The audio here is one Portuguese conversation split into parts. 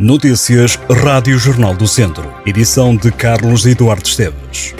Notícias Rádio Jornal do Centro. Edição de Carlos Eduardo Esteves.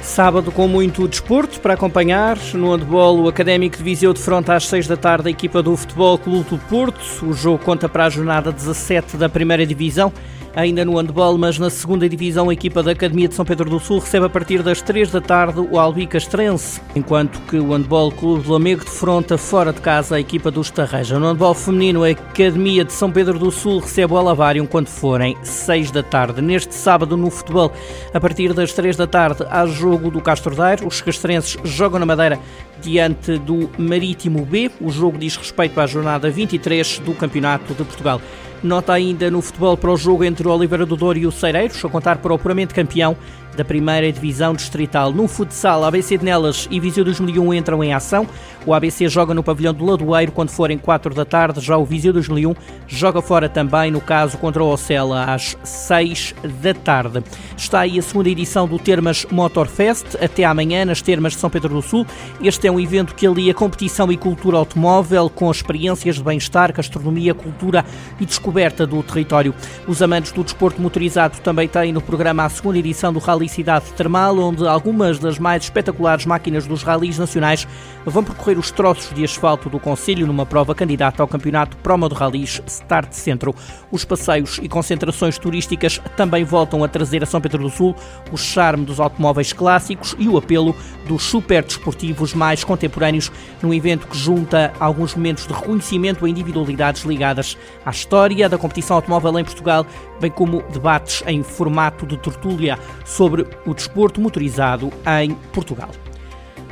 Sábado com muito desporto para acompanhar. No handball, o Académico de Viseu de fronte às 6 da tarde a equipa do Futebol Clube do Porto. O jogo conta para a jornada 17 da Primeira Divisão. Ainda no handball, mas na segunda divisão, a equipa da Academia de São Pedro do Sul recebe a partir das 3 da tarde o Albi Castrense, enquanto que o handball Clube de Lamego defronta fora de casa a equipa do Estarreja. No handball feminino, a Academia de São Pedro do Sul recebe o Alavário quando forem 6 da tarde. Neste sábado, no futebol, a partir das 3 da tarde, há jogo do Castro Daire. Os castrenses jogam na Madeira diante do Marítimo B. O jogo diz respeito à jornada 23 do Campeonato de Portugal. Nota ainda no futebol para o jogo entre o Oliveira do Douro e o Cereiros, a contar para o puramente campeão da primeira divisão distrital. No futsal, ABC de Nelas e Viseu 2001 entram em ação. O ABC joga no pavilhão do Ladoeiro quando forem 4 da tarde, já o Viseu 2001 joga fora também, no caso contra o Ocela, às 6 da tarde. Está aí a segunda edição do Termas Motorfest, até amanhã nas Termas de São Pedro do Sul. Este é um evento que alia competição e cultura automóvel com experiências de bem-estar, gastronomia, cultura e descoberta do território. Os amantes do desporto motorizado também têm no programa a segunda edição do Rally Cidade Termal, onde algumas das mais espetaculares máquinas dos ralis nacionais vão percorrer os troços de asfalto do Conselho numa prova candidata ao Campeonato Promo de Ralis Start Centro. Os passeios e concentrações turísticas também voltam a trazer a São Pedro do Sul o charme dos automóveis clássicos e o apelo dos super desportivos mais contemporâneos num evento que junta alguns momentos de reconhecimento a individualidades ligadas à história da competição automóvel em Portugal, bem como debates em formato de tertúlia sobre o desporto motorizado em Portugal.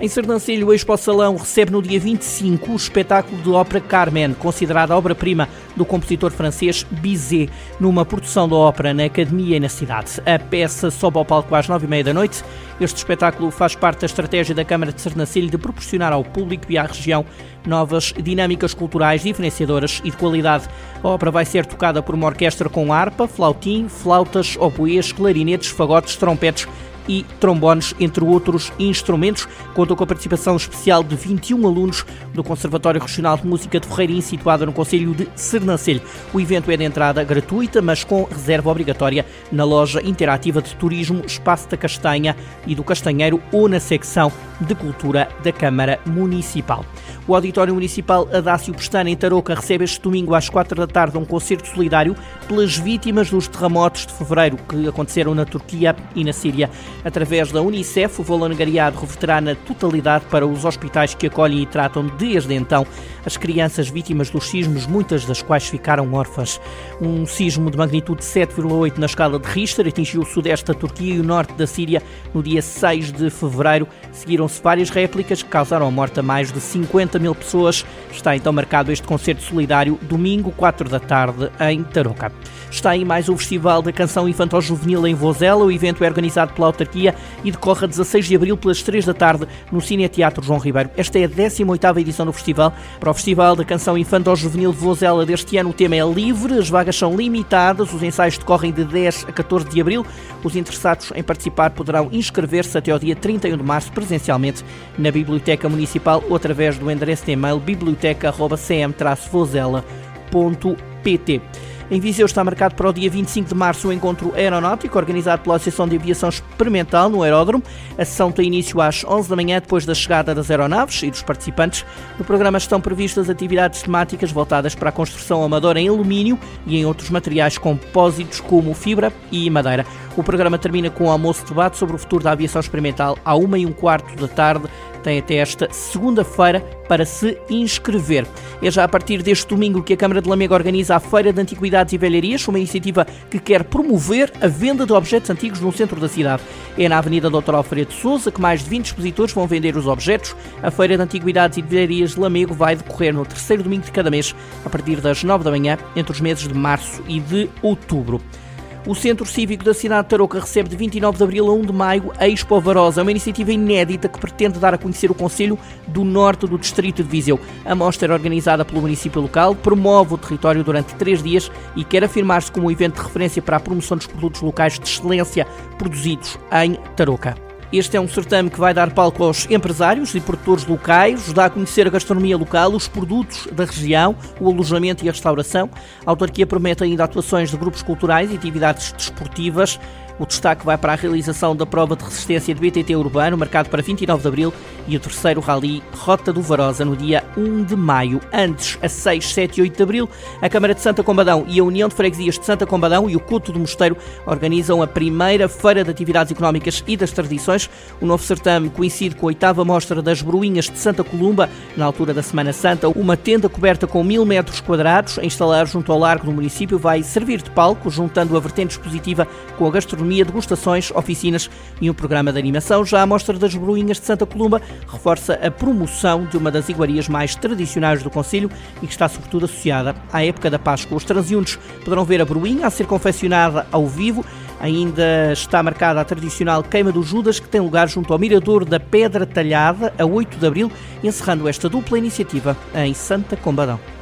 Em Sernancelho, o Expo Salão recebe no dia 25 o espetáculo de ópera Carmen, considerada obra-prima do compositor francês Bizet, numa produção da ópera na Academia e na cidade. A peça sobe ao palco às nove e meia da noite. Este espetáculo faz parte da estratégia da Câmara de Sernancelho de proporcionar ao público e à região novas dinâmicas culturais diferenciadoras e de qualidade. A ópera vai ser tocada por uma orquestra com harpa, flautim, flautas, oboés, clarinetes, fagotes, trompetes e trombones, entre outros instrumentos. Contou com a participação especial de 21 alunos do Conservatório Regional de Música de Ferreirim, situado no Conselho de Sernancelho. O evento é de entrada gratuita, mas com reserva obrigatória na loja interativa de turismo Espaço da Castanha e do Castanheiro ou na secção de Cultura da Câmara Municipal. O Auditório Municipal Adácio Pestana, em Tarouca, recebe este domingo às quatro da tarde um concerto solidário pelas vítimas dos terremotos de fevereiro que aconteceram na Turquia e na Síria. Através da Unicef, o valor angariado reverterá na totalidade para os hospitais que acolhem e tratam desde então as crianças vítimas dos sismos, muitas das quais ficaram órfãs. Um sismo de magnitude 7,8 na escala de Richter atingiu o sudeste da Turquia e o norte da Síria no dia 6 de fevereiro. Seguiram-se várias réplicas que causaram a morte a mais de 50 50 mil pessoas. Está então marcado este concerto solidário, domingo, 4 da tarde, em Tarouca. Está aí mais o Festival da Canção Infantil-Juvenil em Vozela. O evento é organizado pela autarquia e decorre a 16 de abril, pelas 3 da tarde, no Cine Teatro João Ribeiro. Esta é a 18ª edição do festival. Para o Festival da Canção Infantil-Juvenil de Vozela deste ano, o tema é livre, as vagas são limitadas, os ensaios decorrem de 10 a 14 de abril. Os interessados em participar poderão inscrever-se até ao dia 31 de março presencialmente na Biblioteca Municipal ou através do endereço de e-mail biblioteca.cm-vozela.pt. Em Viseu está marcado para o dia 25 de março o encontro aeronáutico organizado pela Associação de Aviação Experimental no Aeródromo. A sessão tem início às 11 da manhã depois da chegada das aeronaves e dos participantes. No programa estão previstas atividades temáticas voltadas para a construção amadora em alumínio e em outros materiais compósitos como fibra e madeira. O programa termina com um almoço de debate sobre o futuro da aviação experimental à uma e um quarto da tarde tem até esta segunda-feira para se inscrever. É já a partir deste domingo que a Câmara de Lamego organiza a Feira de Antiguidades e Velharias, uma iniciativa que quer promover a venda de objetos antigos no centro da cidade. É na Avenida Dr. Alfredo Souza que mais de 20 expositores vão vender os objetos. A Feira de Antiguidades e Velharias de Lamego vai decorrer no terceiro domingo de cada mês, a partir das 9 da manhã, entre os meses de março e de outubro. O Centro Cívico da cidade de Tarouca recebe de 29 de abril a 1 de maio a Expo Varosa, uma iniciativa inédita que pretende dar a conhecer o Conselho do Norte do Distrito de Viseu. A mostra é organizada pelo município local, promove o território durante três dias e quer afirmar-se como um evento de referência para a promoção dos produtos locais de excelência produzidos em Tarouca. Este é um certame que vai dar palco aos empresários e produtores locais, dá a conhecer a gastronomia local, os produtos da região, o alojamento e a restauração. A autarquia promete ainda atuações de grupos culturais e atividades desportivas. O destaque vai para a realização da prova de resistência de BTT urbano, marcado para 29 de abril, e o terceiro rally Rota do Varosa, no dia 1 de maio. Antes, a 6, 7 e 8 de abril, a Câmara de Santa Combadão e a União de Freguesias de Santa Combadão e o Couto do Mosteiro organizam a primeira Feira de Atividades Económicas e das Tradições. O novo certame coincide com a oitava mostra das Bruinhas de Santa Columba, na altura da Semana Santa. Uma tenda coberta com mil metros quadrados, a instalar junto ao largo do município, vai servir de palco, juntando a vertente expositiva com a gastronomia gastronomia, degustações, oficinas e um programa de animação. Já a Mostra das Bruinhas de Santa Columba reforça a promoção de uma das iguarias mais tradicionais do Conselho e que está sobretudo associada à época da Páscoa. Os transeuntes poderão ver a bruinha a ser confeccionada ao vivo. Ainda está marcada a tradicional queima do Judas, que tem lugar junto ao Mirador da Pedra Talhada, a 8 de abril, encerrando esta dupla iniciativa em Santa Combadão.